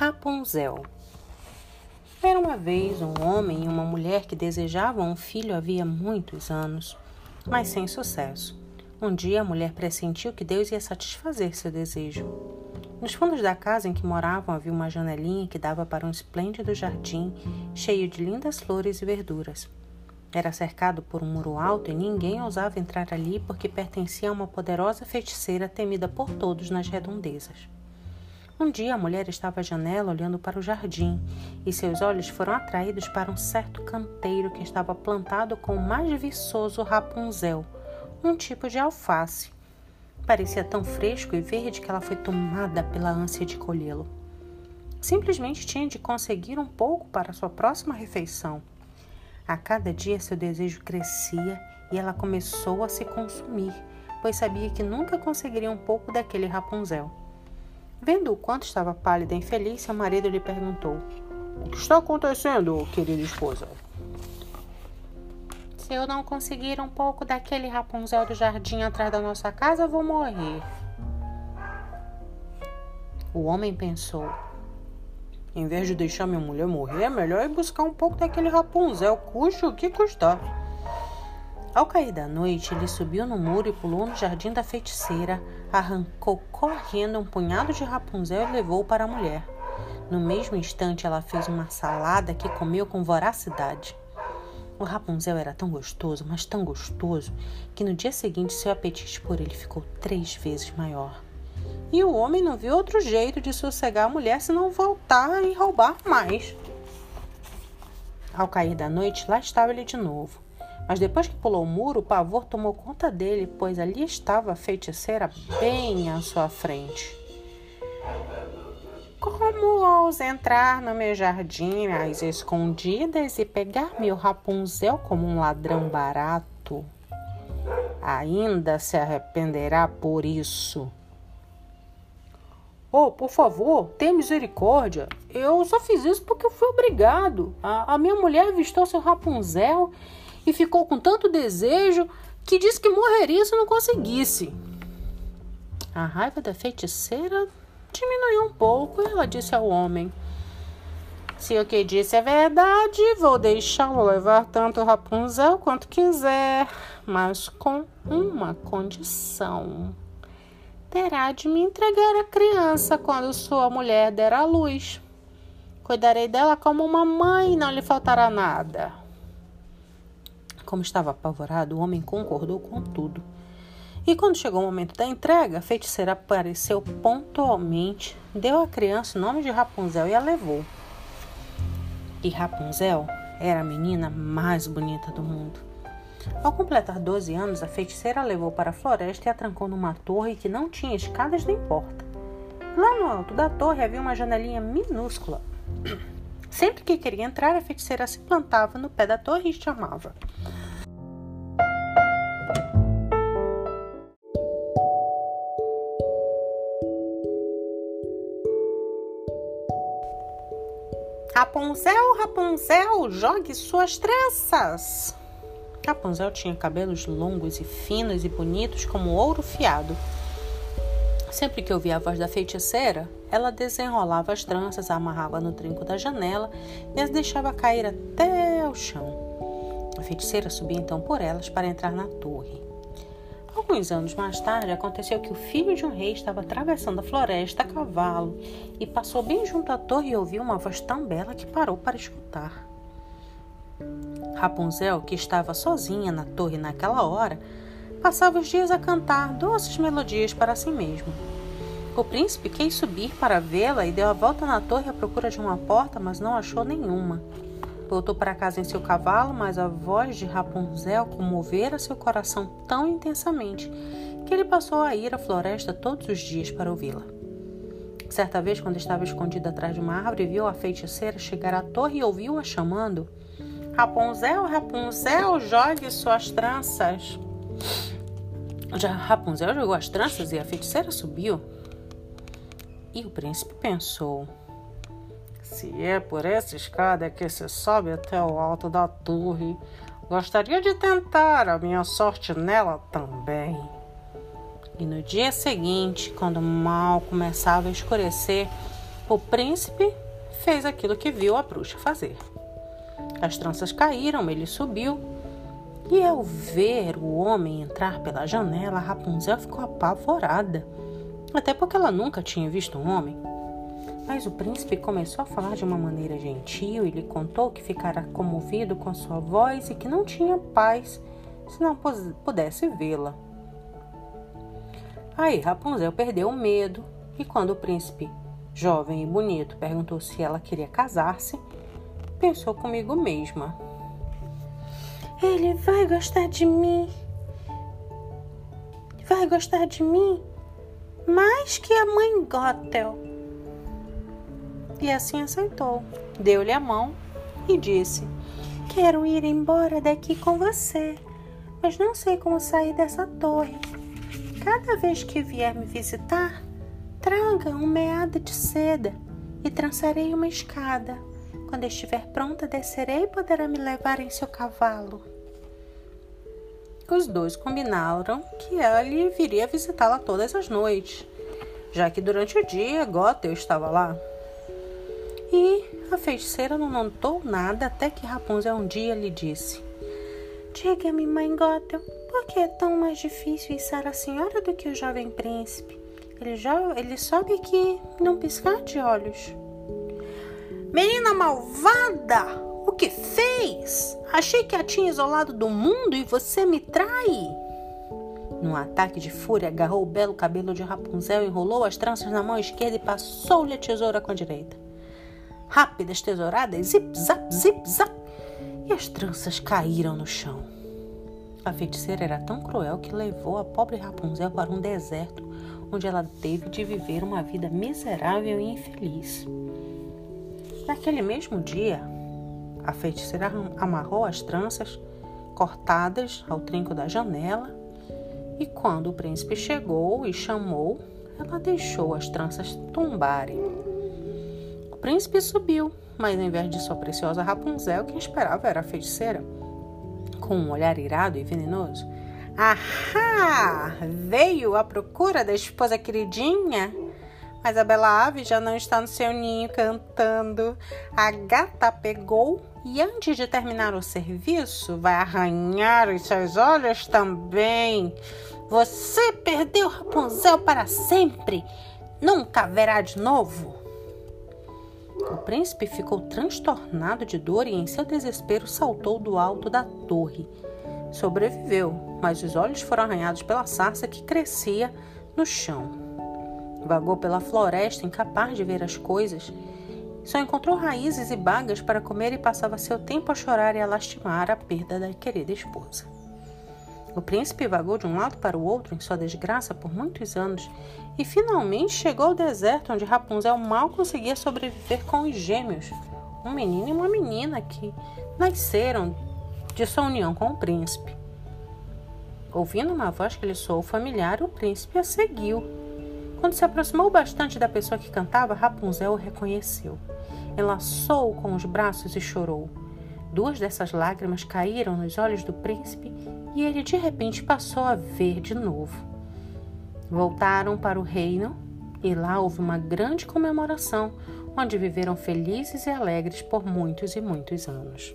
Rapunzel. Era uma vez um homem e uma mulher que desejavam um filho havia muitos anos, mas sem sucesso. Um dia a mulher pressentiu que Deus ia satisfazer seu desejo. Nos fundos da casa em que moravam havia uma janelinha que dava para um esplêndido jardim cheio de lindas flores e verduras. Era cercado por um muro alto e ninguém ousava entrar ali porque pertencia a uma poderosa feiticeira temida por todos nas redondezas. Um dia a mulher estava à janela olhando para o jardim e seus olhos foram atraídos para um certo canteiro que estava plantado com o mais viçoso Rapunzel, um tipo de alface. Parecia tão fresco e verde que ela foi tomada pela ânsia de colhê-lo. Simplesmente tinha de conseguir um pouco para sua próxima refeição. A cada dia seu desejo crescia e ela começou a se consumir, pois sabia que nunca conseguiria um pouco daquele Rapunzel. Vendo o quanto estava pálida e infeliz, seu marido lhe perguntou: O que está acontecendo, querida esposa? Se eu não conseguir um pouco daquele Rapunzel do jardim atrás da nossa casa, vou morrer. O homem pensou: Em vez de deixar minha mulher morrer, é melhor ir buscar um pouco daquele Rapunzel, custe o que custar. Ao cair da noite, ele subiu no muro e pulou no jardim da feiticeira, arrancou correndo um punhado de Rapunzel e levou para a mulher. No mesmo instante, ela fez uma salada que comeu com voracidade. O Rapunzel era tão gostoso, mas tão gostoso, que no dia seguinte seu apetite por ele ficou três vezes maior. E o homem não viu outro jeito de sossegar a mulher senão voltar e roubar mais. Ao cair da noite, lá estava ele de novo mas depois que pulou o muro, o pavor tomou conta dele, pois ali estava a feiticeira bem à sua frente. Como ousa entrar no meu jardim às escondidas e pegar meu Rapunzel como um ladrão barato? Ainda se arrependerá por isso. Oh, por favor, tenha misericórdia. Eu só fiz isso porque eu fui obrigado. A, a minha mulher avistou seu Rapunzel e ficou com tanto desejo que disse que morreria se não conseguisse. A raiva da feiticeira diminuiu um pouco e ela disse ao homem: Se o que disse é verdade, vou deixá-lo levar tanto Rapunzel quanto quiser, mas com uma condição. Terá de me entregar a criança quando sua mulher der à luz. Cuidarei dela como uma mãe e não lhe faltará nada. Como estava apavorado, o homem concordou com tudo. E quando chegou o momento da entrega, a feiticeira apareceu pontualmente, deu à criança o nome de Rapunzel e a levou. E Rapunzel era a menina mais bonita do mundo. Ao completar 12 anos, a feiticeira a levou para a floresta e a trancou numa torre que não tinha escadas nem porta. Lá no alto da torre havia uma janelinha minúscula. Sempre que queria entrar, a feiticeira se plantava no pé da torre e chamava: Rapunzel, Rapunzel, jogue suas tranças. Rapunzel tinha cabelos longos e finos e bonitos como ouro fiado. Sempre que ouvia a voz da feiticeira, ela desenrolava as tranças, amarrava no trinco da janela e as deixava cair até o chão. A feiticeira subia então por elas para entrar na torre. Alguns anos mais tarde, aconteceu que o filho de um rei estava atravessando a floresta a cavalo e passou bem junto à torre e ouviu uma voz tão bela que parou para escutar. Rapunzel, que estava sozinha na torre naquela hora, passava os dias a cantar doces melodias para si mesmo. O príncipe quis subir para vê-la e deu a volta na torre à procura de uma porta, mas não achou nenhuma. Voltou para casa em seu cavalo, mas a voz de Rapunzel comovera seu coração tão intensamente que ele passou a ir à floresta todos os dias para ouvi-la. Certa vez, quando estava escondido atrás de uma árvore, viu a feiticeira chegar à torre e ouviu-a chamando: Rapunzel, Rapunzel, jogue suas tranças. Já Rapunzel jogou as tranças e a feiticeira subiu. E o príncipe pensou: se é por essa escada que se sobe até o alto da torre, gostaria de tentar a minha sorte nela também. E no dia seguinte, quando mal começava a escurecer, O príncipe fez aquilo que viu a bruxa fazer. As tranças caíram, ele subiu. E ao ver o homem entrar pela janela, Rapunzel ficou apavorada. Até porque ela nunca tinha visto um homem. Mas o príncipe começou a falar de uma maneira gentil e lhe contou que ficara comovido com sua voz e que não tinha paz se não pudesse vê-la. Aí Rapunzel perdeu o medo e quando o príncipe, jovem e bonito, perguntou se ela queria casar-se, pensou comigo mesma. Ele vai gostar de mim. Vai gostar de mim mais que a mãe Gothel. E assim aceitou. Deu-lhe a mão e disse: Quero ir embora daqui com você, mas não sei como sair dessa torre. Cada vez que vier me visitar, traga um meado de seda e trançarei uma escada. Quando estiver pronta, descerei e poderá me levar em seu cavalo. Os dois combinaram que ele viria visitá-la todas as noites, já que durante o dia Gothel estava lá. E a feiticeira não notou nada até que Rapunzel um dia lhe disse: Diga-me, mãe Gothel, por que é tão mais difícil içar a senhora do que o jovem príncipe? Ele, já, ele sobe aqui num piscar de olhos. Menina malvada! O que fez? Achei que a tinha isolado do mundo e você me trai! Num ataque de fúria, agarrou o belo cabelo de Rapunzel, enrolou as tranças na mão esquerda e passou-lhe a tesoura com a direita. Rápidas tesouradas, zip, zap, zip, zap, e as tranças caíram no chão. A feiticeira era tão cruel que levou a pobre Rapunzel para um deserto, onde ela teve de viver uma vida miserável e infeliz. Naquele mesmo dia, a feiticeira amarrou as tranças cortadas ao trinco da janela e quando o príncipe chegou e chamou, ela deixou as tranças tombarem. O príncipe subiu, mas em vez de sua preciosa Rapunzel, quem esperava era a feiticeira. Com um olhar irado e venenoso. Ahá! Veio à procura da esposa queridinha? Mas a bela ave já não está no seu ninho cantando. A gata pegou e, antes de terminar o serviço, vai arranhar os seus olhos também. Você perdeu Rapunzel para sempre. Nunca verá de novo. O príncipe ficou transtornado de dor e, em seu desespero, saltou do alto da torre. Sobreviveu, mas os olhos foram arranhados pela sarça que crescia no chão. Vagou pela floresta, incapaz de ver as coisas. Só encontrou raízes e bagas para comer e passava seu tempo a chorar e a lastimar a perda da querida esposa. O príncipe vagou de um lado para o outro em sua desgraça por muitos anos e finalmente chegou ao deserto onde Rapunzel mal conseguia sobreviver com os gêmeos, um menino e uma menina que nasceram de sua união com o príncipe. Ouvindo uma voz que lhe soou familiar, o príncipe a seguiu quando se aproximou bastante da pessoa que cantava, Rapunzel o reconheceu. Enlaçou-o com os braços e chorou. Duas dessas lágrimas caíram nos olhos do príncipe e ele de repente passou a ver de novo. Voltaram para o reino e lá houve uma grande comemoração, onde viveram felizes e alegres por muitos e muitos anos.